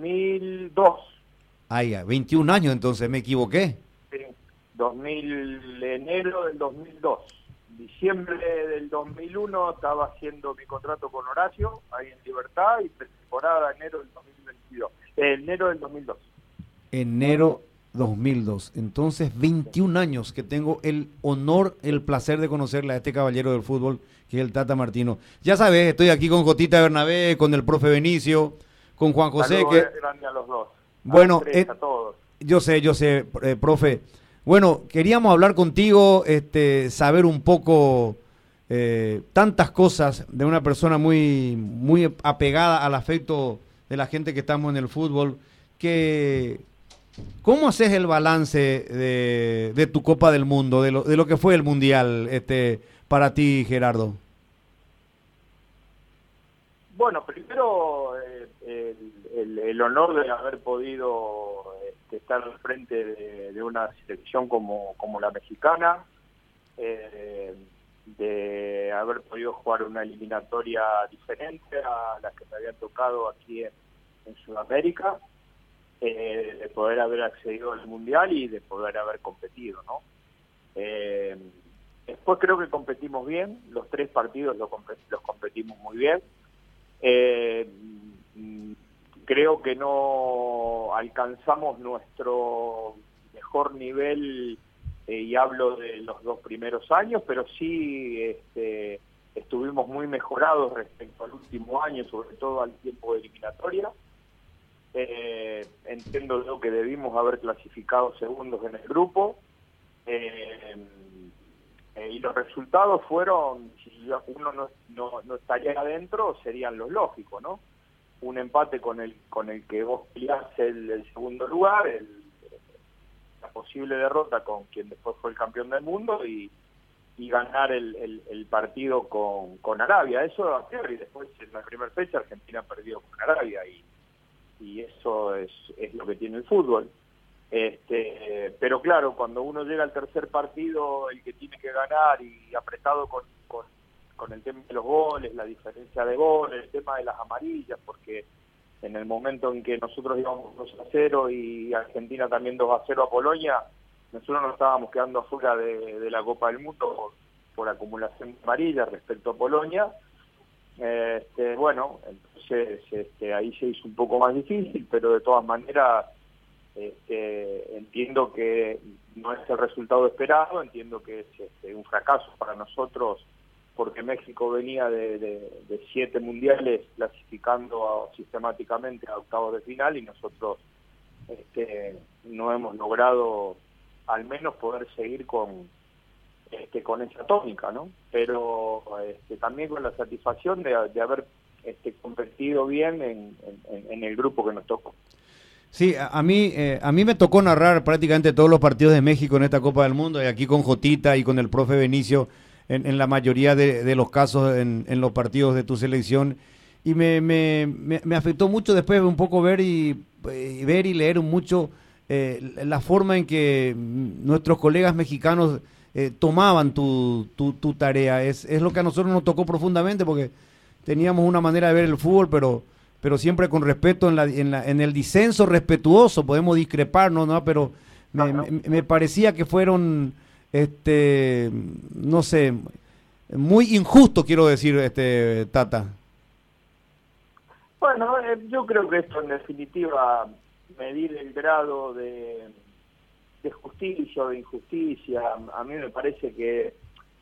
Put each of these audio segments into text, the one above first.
2002. Ah, ya, 21 años entonces, me equivoqué. Sí, 2000, enero del 2002. Diciembre del 2001 estaba haciendo mi contrato con Horacio, ahí en Libertad, y temporada enero del 2022. Eh, enero del 2002. Enero 2002. Entonces, 21 años que tengo el honor, el placer de conocerle a este caballero del fútbol, que es el Tata Martino. Ya sabes, estoy aquí con Jotita Bernabé, con el profe Benicio, con Juan José. que... grande a los dos. Bueno, a, eh, todos. yo sé, yo sé, eh, profe. Bueno, queríamos hablar contigo, este, saber un poco eh, tantas cosas de una persona muy, muy apegada al afecto de la gente que estamos en el fútbol, que ¿cómo haces el balance de, de tu Copa del Mundo, de lo, de lo que fue el Mundial este, para ti, Gerardo? Bueno, primero el, honor de haber podido este, estar al frente de, una selección como, como la mexicana, eh, de haber podido jugar una eliminatoria diferente a la que me había tocado aquí en, Sudamérica, eh, de poder haber accedido al Mundial y de poder haber competido, ¿no? Eh, después creo que competimos bien, los tres partidos los, competimos muy bien. Creo que no alcanzamos nuestro mejor nivel eh, y hablo de los dos primeros años, pero sí este, estuvimos muy mejorados respecto al último año, sobre todo al tiempo de eliminatoria. Eh, entiendo yo que debimos haber clasificado segundos en el grupo. Eh, y los resultados fueron, si uno no, no, no estaría adentro, serían los lógicos, ¿no? Un empate con el con el que vos peleás el, segundo lugar, la posible derrota con quien después fue el campeón del mundo y, y ganar el, el, partido con, con Arabia. Eso a y después en la primera fecha Argentina perdió con Arabia y, y eso es, es lo que tiene el fútbol. Este, pero claro, cuando uno llega al tercer partido, el que tiene que ganar y apretado con, con el tema de los goles, la diferencia de goles, el tema de las amarillas, porque en el momento en que nosotros íbamos 2 a 0 y Argentina también 2 a 0 a Polonia, nosotros nos estábamos quedando afuera de, la Copa del Mundo por, acumulación de amarillas respecto a Polonia. Este, bueno, entonces este, ahí se hizo un poco más difícil, pero de todas maneras este, entiendo que no es el resultado esperado, entiendo que es este, un fracaso para nosotros porque México venía de, siete mundiales clasificando sistemáticamente a octavos de final y nosotros este, no hemos logrado al menos poder seguir con este, con esa tónica, ¿no? Pero este, también con la satisfacción de, haber este, competido bien en, el grupo que nos tocó. Sí, a, mí eh, a mí me tocó narrar prácticamente todos los partidos de México en esta Copa del Mundo y aquí con Jotita y con el profe Benicio en, la mayoría de, los casos en, los partidos de tu selección. Y me, me, me, afectó mucho después un poco ver y, ver y leer mucho eh, la forma en que nuestros colegas mexicanos eh, tomaban tu, tu, tu, tarea. Es, es lo que a nosotros nos tocó profundamente porque teníamos una manera de ver el fútbol, pero pero siempre con respeto en, la, en, la, en el disenso respetuoso, podemos discrepar, ¿no? ¿no? Pero me, me parecía que fueron este, no sé, muy injusto, quiero decir, este Tata. Bueno, eh, yo creo que esto en definitiva, medir el grado de, de justicia o de injusticia, a mí me parece que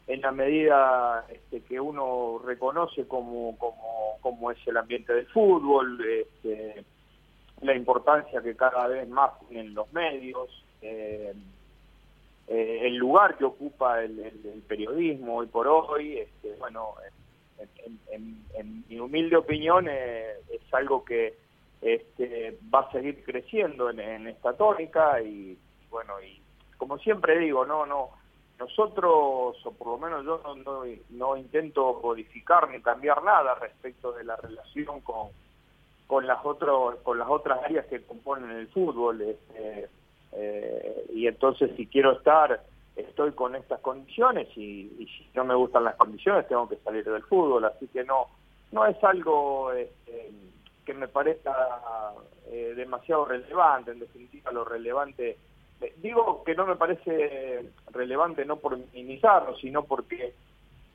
en la medida este, que uno reconoce como, como, como es el ambiente del fútbol, este, la importancia que cada vez más tienen los medios, eh, eh, el lugar que ocupa el, periodismo hoy por hoy, este, bueno, en, mi humilde opinión eh, es algo que este, va a seguir creciendo en, esta tónica y, bueno, y como siempre digo, no, no, nosotros, o por lo menos yo no, no, intento modificar ni cambiar nada respecto de la relación con, con las otros con las otras áreas que componen el fútbol este, eh, y entonces si quiero estar, estoy con estas condiciones y, si no me gustan las condiciones tengo que salir del fútbol, así que no, no es algo este, que me parezca eh, demasiado relevante, en definitiva lo relevante, eh, digo que no me parece relevante no por minimizarlo, sino porque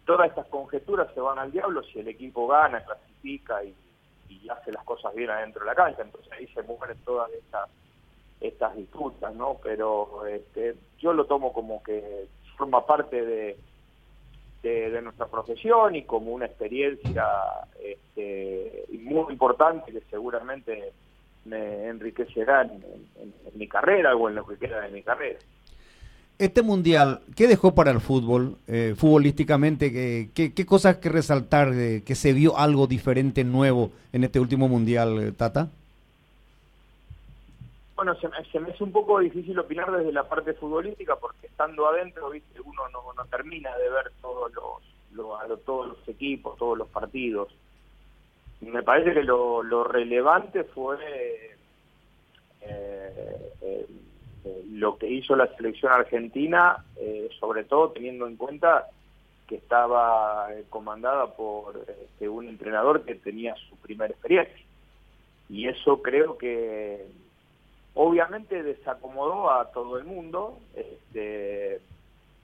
todas estas conjeturas se van al diablo si el equipo gana, clasifica y, hace las cosas bien adentro de la cancha, entonces ahí se mueren todas estas estas disputas, ¿no? Pero este, yo lo tomo como que forma parte de, de, nuestra profesión y como una experiencia este, muy importante que seguramente me enriquecerá en, mi carrera o en lo que queda de mi carrera. Este mundial, ¿qué dejó para el fútbol, eh, futbolísticamente? ¿Qué, qué, cosas que resaltar, de que se vio algo diferente, nuevo en este último mundial, eh, Tata? Bueno, se me, hace un poco difícil opinar desde la parte futbolística porque estando adentro, viste, uno no, no termina de ver todos los, todos los equipos, todos los partidos. Me parece que lo, lo relevante fue eh, eh, lo que hizo la selección argentina, eh, sobre todo teniendo en cuenta que estaba comandada por este, un entrenador que tenía su primera experiencia. Y eso creo que obviamente desacomodó a todo el mundo, este,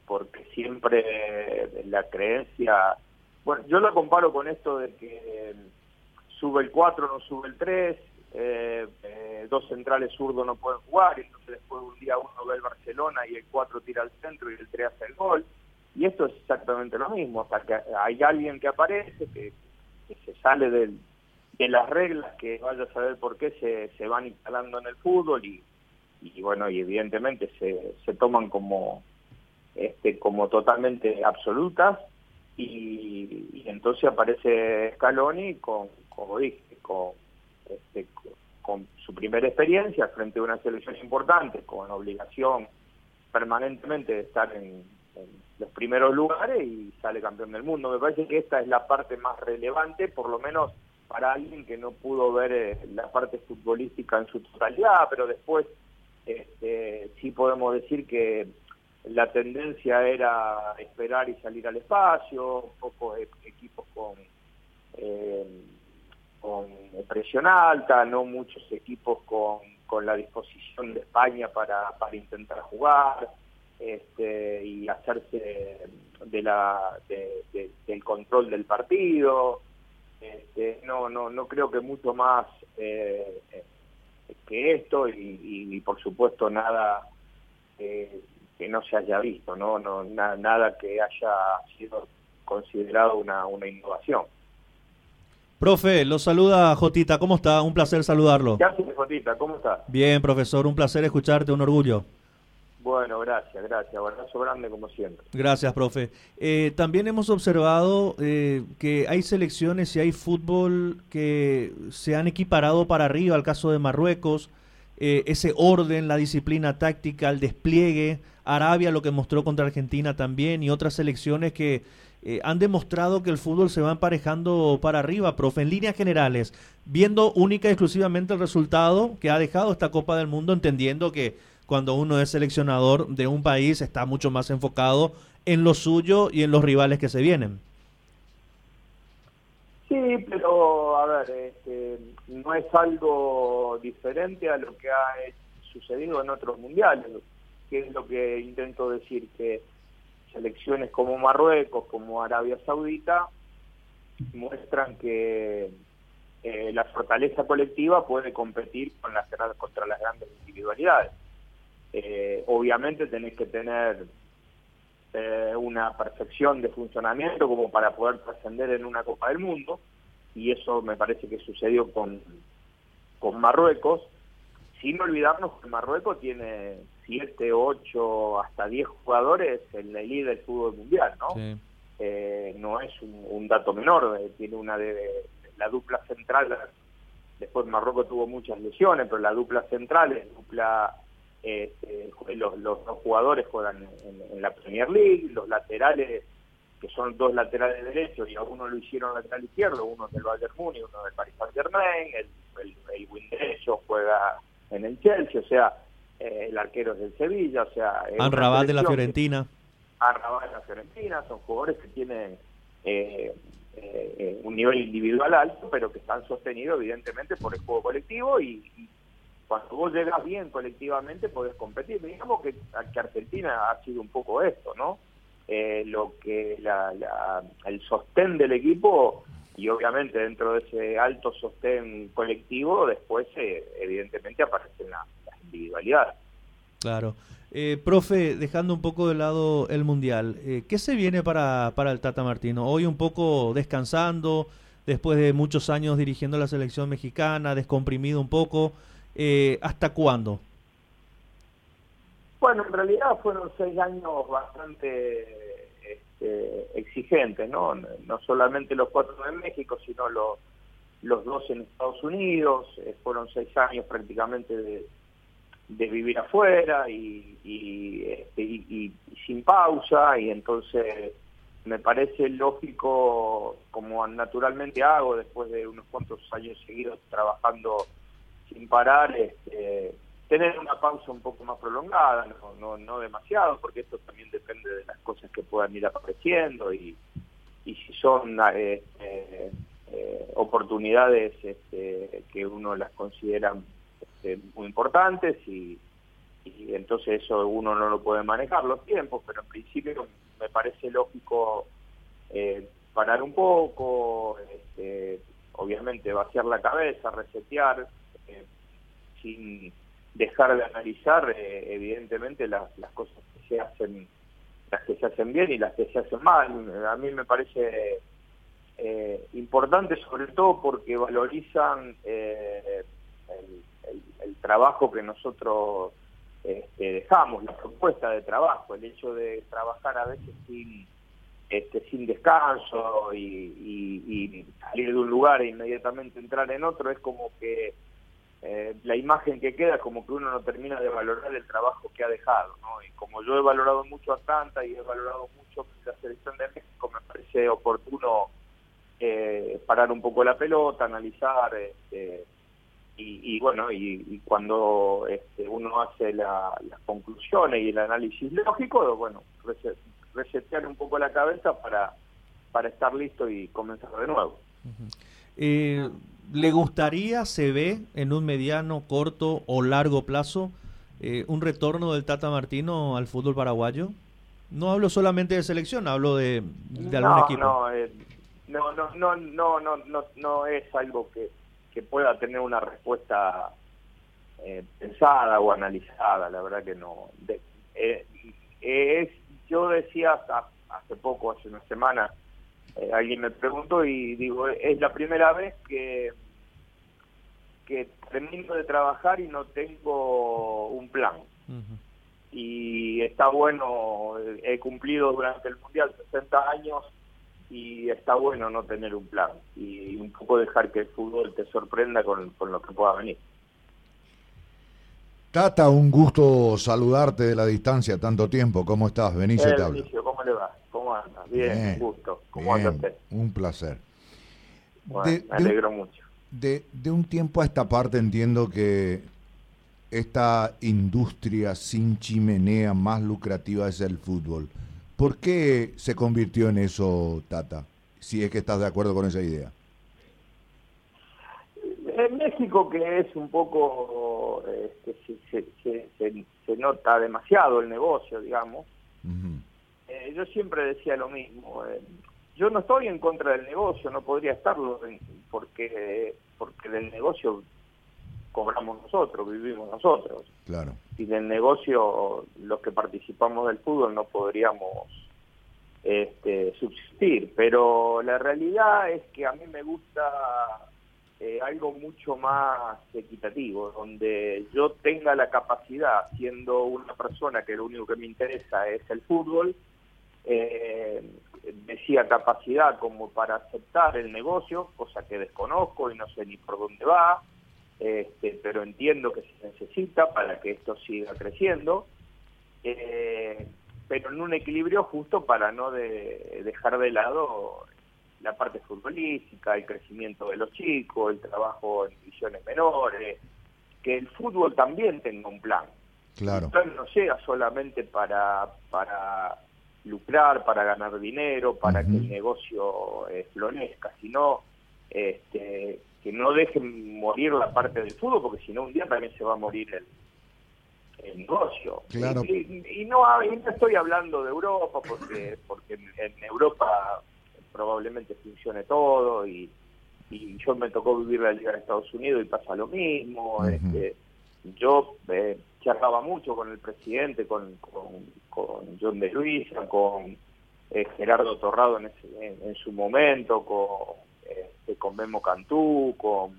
porque siempre la creencia, bueno, yo lo comparo con esto de que sube el 4, no sube el 3, eh, eh, dos centrales zurdos no pueden jugar, y entonces después un día uno ve el Barcelona y el 4 tira al centro y el 3 hace el gol. Y esto es exactamente lo mismo, hasta que hay alguien que aparece, que, se sale del, de las reglas, que vaya a saber por qué se, se van instalando en el fútbol y, y bueno, y evidentemente se, se toman como, este, como totalmente absolutas y, y entonces aparece Scaloni con, como dije, con este, con su primera experiencia frente a una selección importante, con obligación permanentemente de estar en, los primeros lugares y sale campeón del mundo. Me parece que esta es la parte más relevante, por lo menos para alguien que no pudo ver eh, la parte futbolística en su totalidad, pero después este, sí podemos decir que la tendencia era esperar y salir al espacio, pocos equipos con... Eh, con presión alta, no muchos equipos con, con la disposición de España para, para intentar jugar este, y hacerse de la, del control del partido. Este, no, no, no creo que mucho más eh, que esto y, por supuesto nada eh, que no se haya visto, no, no nada que haya sido considerado una, una innovación. Profe, lo saluda Jotita, ¿cómo está? Un placer saludarlo. ¿Qué haces, Jotita? ¿Cómo está? Bien, profesor, un placer escucharte, un orgullo. Bueno, gracias, gracias. Abrazo grande como siempre. Gracias, profe. Eh, también hemos observado eh, que hay selecciones y hay fútbol que se han equiparado para arriba, al caso de Marruecos, eh, ese orden, la disciplina táctica, el despliegue, Arabia lo que mostró contra Argentina también y otras selecciones que eh, han demostrado que el fútbol se va emparejando para arriba, profe, en líneas generales, viendo única y exclusivamente el resultado que ha dejado esta Copa del Mundo, entendiendo que cuando uno es seleccionador de un país está mucho más enfocado en lo suyo y en los rivales que se vienen. Sí, pero a ver, este, no es algo diferente a lo que ha sucedido en otros mundiales, que es lo que intento decir, que selecciones como Marruecos, como Arabia Saudita, muestran que eh, la fortaleza colectiva puede competir con las, contra las grandes individualidades. Eh, obviamente tenés que tener eh, una perfección de funcionamiento como para poder trascender en una Copa del Mundo, y eso me parece que sucedió con, con Marruecos, sin olvidarnos que Marruecos tiene 7, 8, hasta 10 jugadores en la elite del fútbol mundial, ¿no? Eh, no es un, dato menor, eh, tiene una de, la dupla central, después Marruecos tuvo muchas lesiones, pero la dupla central es dupla, eh, los, los, jugadores juegan en, la Premier League, los laterales, que son dos laterales derechos, y a uno lo hicieron lateral izquierdo, uno del Bayern Múnich, uno del Paris Saint Germain, el, el, el wing derecho juega en el Chelsea, o sea, eh, el arquero es del Sevilla, o sea... Anrabal de la Fiorentina. Anrabal de la Fiorentina, son jugadores que tienen eh, eh, un nivel individual alto, pero que están sostenidos evidentemente por el juego colectivo y, cuando vos llegas bien colectivamente podés competir. Digamos que, Argentina ha sido un poco esto, ¿no? Eh, lo que la, el sostén del equipo y obviamente dentro de ese alto sostén colectivo después eh, evidentemente aparecen las, individualidades. Claro. Eh, profe, dejando un poco de lado el Mundial, eh, ¿qué se viene para, para el Tata Martino? Hoy un poco descansando, después de muchos años dirigiendo la selección mexicana, descomprimido un poco, eh, ¿hasta cuándo? Bueno, en realidad fueron seis años bastante este, exigentes, ¿no? No solamente los cuatro de México, sino los, los dos en Estados Unidos, fueron seis años prácticamente de de vivir afuera y, este, y, sin pausa y entonces me parece lógico como naturalmente hago después de unos cuantos años seguidos trabajando sin parar este, tener una pausa un poco más prolongada no, no, no demasiado porque esto también depende de las cosas que puedan ir apareciendo y, si son eh, eh, eh, oportunidades este, que uno las considera este, muy importantes y, entonces eso uno no lo puede manejar los tiempos, pero en principio me parece lógico eh, parar un poco, este, obviamente vaciar la cabeza, resetear, sin dejar de analizar eh, evidentemente las, cosas que se hacen las que se hacen bien y las que se hacen mal. A mí me parece importante sobre todo porque valorizan el, el, trabajo que nosotros este, dejamos, la propuesta de trabajo, el hecho de trabajar a veces sin este, sin descanso y, salir de un lugar e inmediatamente entrar en otro, es como que eh, la imagen que queda es como que uno no termina de valorar el trabajo que ha dejado. ¿no? Y como yo he valorado mucho a Santa y he valorado mucho la selección de México, me parece oportuno eh, parar un poco la pelota, analizar. Este, y, bueno, y, cuando este, uno hace las conclusiones y el análisis lógico, bueno, resetear un poco la cabeza para, para estar listo y comenzar de nuevo. ¿Le gustaría, se ve, en un mediano, corto o largo plazo, eh, un retorno del Tata Martino al fútbol paraguayo? No hablo solamente de selección, hablo de, algún equipo. No, eh, no, no, no, no, no, no, no es algo que que pueda tener una respuesta eh, pensada o analizada, la verdad que no. Eh, es, yo decía hace poco, hace una semana, eh, alguien me preguntó y digo, es la primera vez que que termino de trabajar y no tengo un plan. Y está bueno, he cumplido durante el Mundial 60 años y está bueno no tener un plan y un poco dejar que el fútbol te sorprenda con, lo que pueda venir. Tata, un gusto saludarte de la distancia tanto tiempo. ¿Cómo estás? Benicio te Benicio, ¿cómo le va? ¿Cómo andas? Bien, un gusto. ¿Cómo anda usted? Un placer. me alegro mucho. De, de un tiempo a esta parte entiendo que esta industria sin chimenea más lucrativa es el fútbol. ¿Por qué se convirtió en eso, Tata? Si es que estás de acuerdo con esa idea. En México, que es un poco, este, se, nota demasiado el negocio, digamos, eh, yo siempre decía lo mismo. Eh, yo no estoy en contra del negocio, no podría estarlo, porque, porque del negocio cobramos nosotros, vivimos nosotros. Claro. Sin el negocio, los que participamos del fútbol no podríamos este, subsistir. Pero la realidad es que a mí me gusta eh, algo mucho más equitativo, donde yo tenga la capacidad, siendo una persona que lo único que me interesa es el fútbol, eh, decía capacidad como para aceptar el negocio, cosa que desconozco y no sé ni por dónde va, este, pero entiendo que se necesita para que esto siga creciendo, eh, pero en un equilibrio justo para no dejar de lado la parte futbolística, el crecimiento de los chicos, el trabajo en divisiones menores, que el fútbol también tenga un plan. Claro. El plan no sea solamente para, para lucrar, para ganar dinero, para que el negocio eh, florezca, sino este, que no dejen morir la parte del fútbol, porque si no un día también se va a morir el, el negocio. Claro. Y, y no, y no estoy hablando de Europa, porque, porque en Europa probablemente funcione todo y, y yo me tocó vivir la Liga de Estados Unidos y pasa lo mismo. Este, yo eh, charlaba mucho con el presidente, con, con, con John de Luisa, con eh, Gerardo Torrado en, ese- en, su momento, con, este, con Memo Cantú, con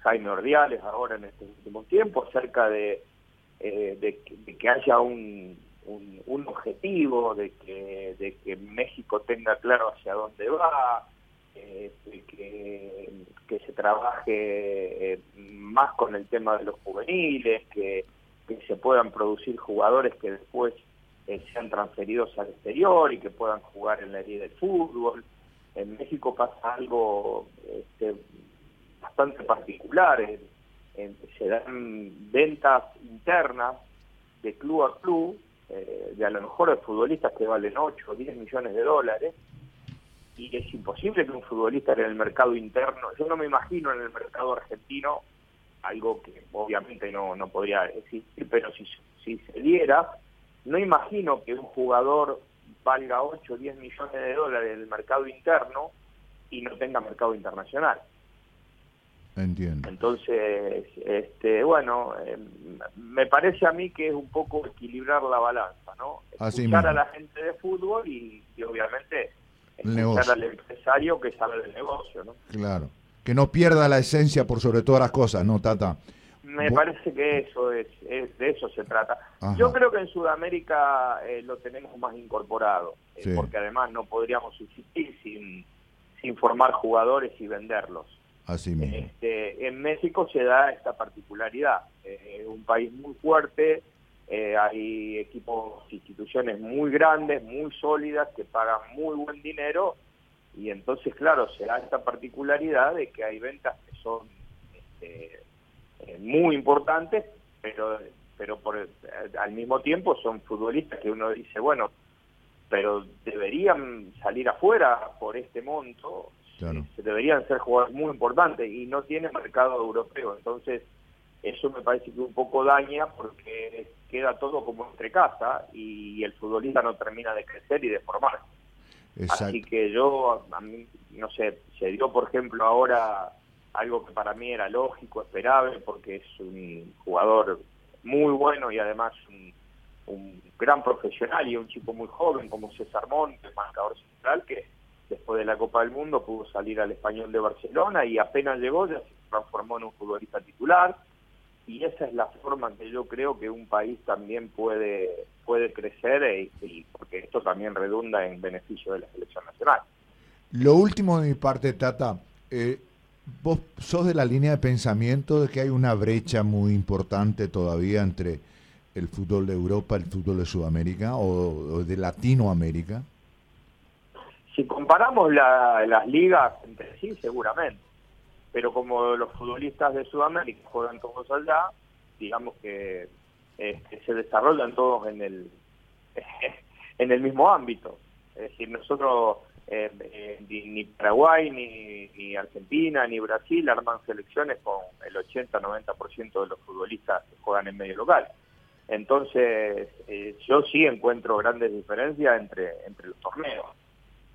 Jaime Ordiales ahora en estos últimos tiempos, acerca de, eh, de, de que haya un, objetivo, de que, de que México tenga claro hacia dónde va, de que, se trabaje eh, más con el tema de los juveniles, que se puedan producir jugadores que después eh, sean transferidos al exterior y que puedan jugar en la liga del fútbol. En México pasa algo este, bastante particular, en- se dan ventas internas de club a club, eh, de a lo mejor de futbolistas que valen 8 o 10 millones de dólares, y es imposible que un futbolista en el mercado interno, yo no me imagino en el mercado argentino algo que obviamente no, no podría existir, pero si, si se diera, no imagino que un jugador valga 8 o 10 millones de dólares en el mercado interno y no tenga mercado internacional. Entiendo. Entonces, este, bueno, eh, me parece a mí que es un poco equilibrar la balanza, ¿no? Así Escuchar a la gente de fútbol y, y obviamente El escuchar al empresario que sabe del negocio, ¿no? Claro. Que no pierda la esencia por sobre todas las cosas, ¿no, Tata? Me parece que eso es, es- de eso se trata. Ajá. Yo creo que en Sudamérica eh, lo tenemos más incorporado, eh, Sí. porque además no podríamos subsistir sin, sin formar jugadores y venderlos. Así mismo. Este, en México se da esta particularidad. Eh, Es un país muy fuerte, eh, hay equipos, instituciones muy grandes, muy sólidas, que pagan muy buen dinero, y entonces, claro, se da esta particularidad de que hay ventas que son este, eh, muy importantes, pero pero por el- al mismo tiempo son futbolistas que uno dice, bueno, pero deberían salir afuera por este monto, Claro. se deberían ser jugadores muy importantes y no tiene mercado europeo, entonces eso me parece que un poco daña porque queda todo como entre casa y el futbolista no termina de crecer y de formar. Exacto. Así que yo, a mí, no sé, se dio por ejemplo ahora algo que para mí era lógico, esperable, porque es un jugador muy bueno y además un, gran profesional y un chico muy joven como César Montes, marcador central, que después de la Copa del Mundo pudo salir al español de Barcelona y apenas llegó ya se transformó en un futbolista titular y esa es la forma que yo creo que un país también puede puede crecer e- y porque esto también redunda en beneficio de la selección nacional. Lo último de mi parte, Tata, eh, vos sos de la línea de pensamiento de que hay una brecha muy importante todavía entre el fútbol de Europa, el fútbol de Sudamérica o, de Latinoamérica. Si comparamos la- las ligas entre sí, seguramente. Pero como los futbolistas de Sudamérica juegan todos allá, digamos que este, se desarrollan todos en el en el mismo ámbito. Es decir, nosotros eh, ni, ni Paraguay, ni, ni Argentina, ni Brasil arman selecciones con el 80-90% de los futbolistas que juegan en medio local. Entonces, eh, yo sí encuentro grandes diferencias entre, entre los torneos.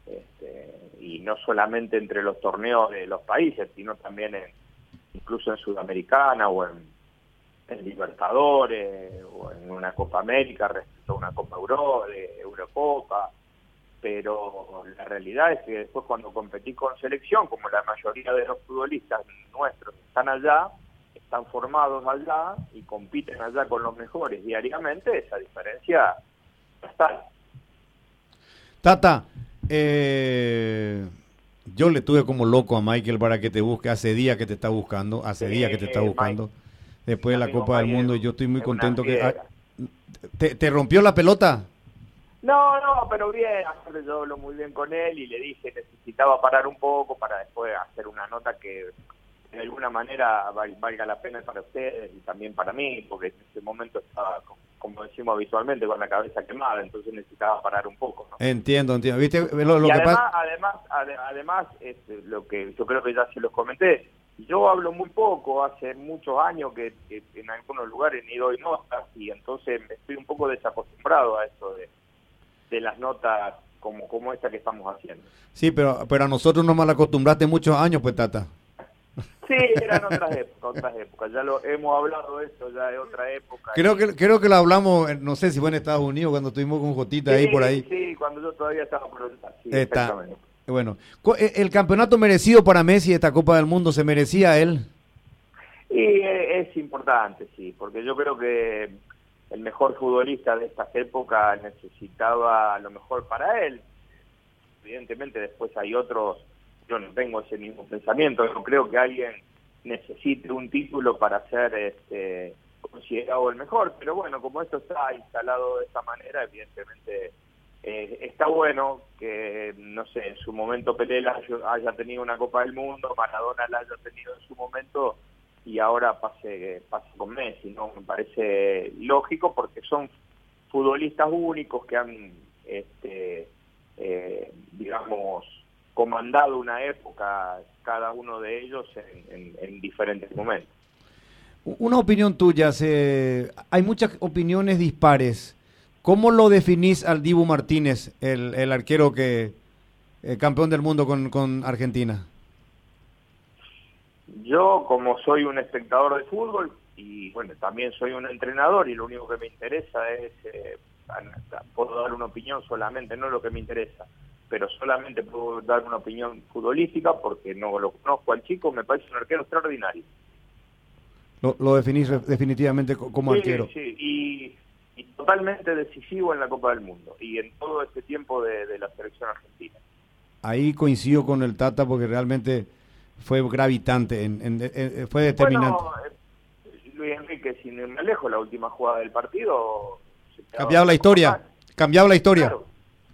Este, y no solamente entre los torneos de los países, sino también en, incluso en Sudamericana o en, en Libertadores o en una Copa América respecto a una Copa Euro, de Eurocopa. Pero la realidad es que después cuando competís con selección, como la mayoría de los futbolistas nuestros están allá, están formados allá y compiten allá con los mejores diariamente, esa diferencia está. Tata, eh, yo le tuve como loco a Michael para que te busque. Hace días que te está buscando, hace días que te está Mike. buscando. Después de la Copa del Mundo, yo estoy muy es contento que... ah, ¿te, te rompió la pelota? No, no, pero bien, aparte yo hablo muy bien con él y le dije que necesitaba parar un poco para después hacer una nota que de alguna manera val- valga la pena para ustedes y también para mí, porque en ese momento estaba, co- como decimos habitualmente, con la cabeza quemada, entonces necesitaba parar un poco. ¿no? Entiendo, entiendo. ¿Viste? Lo, lo y que además, pasa... además, ade- además este, lo que yo creo que ya se los comenté, yo hablo muy poco, hace muchos años que, en algunos lugares ni doy notas y entonces estoy un poco desacostumbrado a eso de, de las notas como, como esta que estamos haciendo. Sí, pero, pero a nosotros nos mal acostumbraste muchos años, pues, Tata. Sí, eran otras épocas, otras épocas. Ya lo hemos hablado de esto, ya de otra época. Creo que creo que lo hablamos, no sé si fue en Estados Unidos cuando estuvimos con Jotita ahí por ahí. Sí, cuando yo todavía estaba por sí, Está. Bueno, eh, el campeonato merecido para Messi esta Copa del Mundo se merecía él. Y eh, es importante, sí, porque yo creo que el mejor futbolista de estas épocas necesitaba lo mejor para él. Evidentemente después hay otros, yo no tengo ese mismo pensamiento, no creo que alguien necesite un título para ser este, considerado el mejor, pero bueno, como esto está instalado de esta manera, evidentemente eh, está bueno que, no sé, en su momento Pelé haya tenido una Copa del Mundo, Maradona la haya tenido en su momento, y ahora pase, pase con Messi, ¿no? Me parece lógico porque son futbolistas únicos que han, este, eh, digamos, comandado una época, cada uno de ellos en, diferentes momentos. Una opinión tuya, se, hay muchas opiniones dispares. ¿Cómo lo definís al Dibu Martínez, el, el arquero que eh, campeón del mundo con, con Argentina? Yo, como soy un espectador de fútbol y bueno, también soy un entrenador y lo único que me interesa es, eh, puedo dar una opinión solamente, no lo que me interesa, pero solamente puedo dar una opinión futbolística porque no lo conozco al chico, me parece un arquero extraordinario. Lo, definís definitivamente como arquero. Sí, y, totalmente decisivo en la Copa del Mundo y en todo este tiempo de la selección argentina. Ahí coincido con el Tata porque realmente fue gravitante, en, fue determinante. Bueno, eh, Luis Enrique, sin irme lejos, la última jugada del partido... Cambiaba la historia, cambiaba la historia.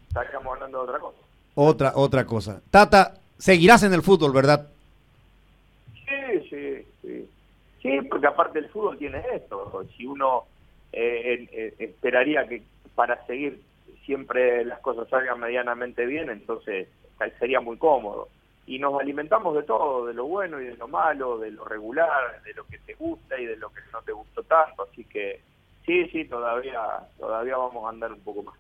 estaríamos hablando de otra cosa. Otra, otra cosa. Tata, seguirás en el fútbol, ¿verdad? Sí, sí, sí. Sí, porque aparte el fútbol tiene esto. Si uno eh, esperaría que para seguir siempre las cosas salgan medianamente bien, entonces sería muy cómodo y nos alimentamos de todo, de lo bueno y de lo malo, de lo regular, de lo que te gusta y de lo que no te gustó tanto, así que sí, sí, todavía, todavía vamos a andar un poco más.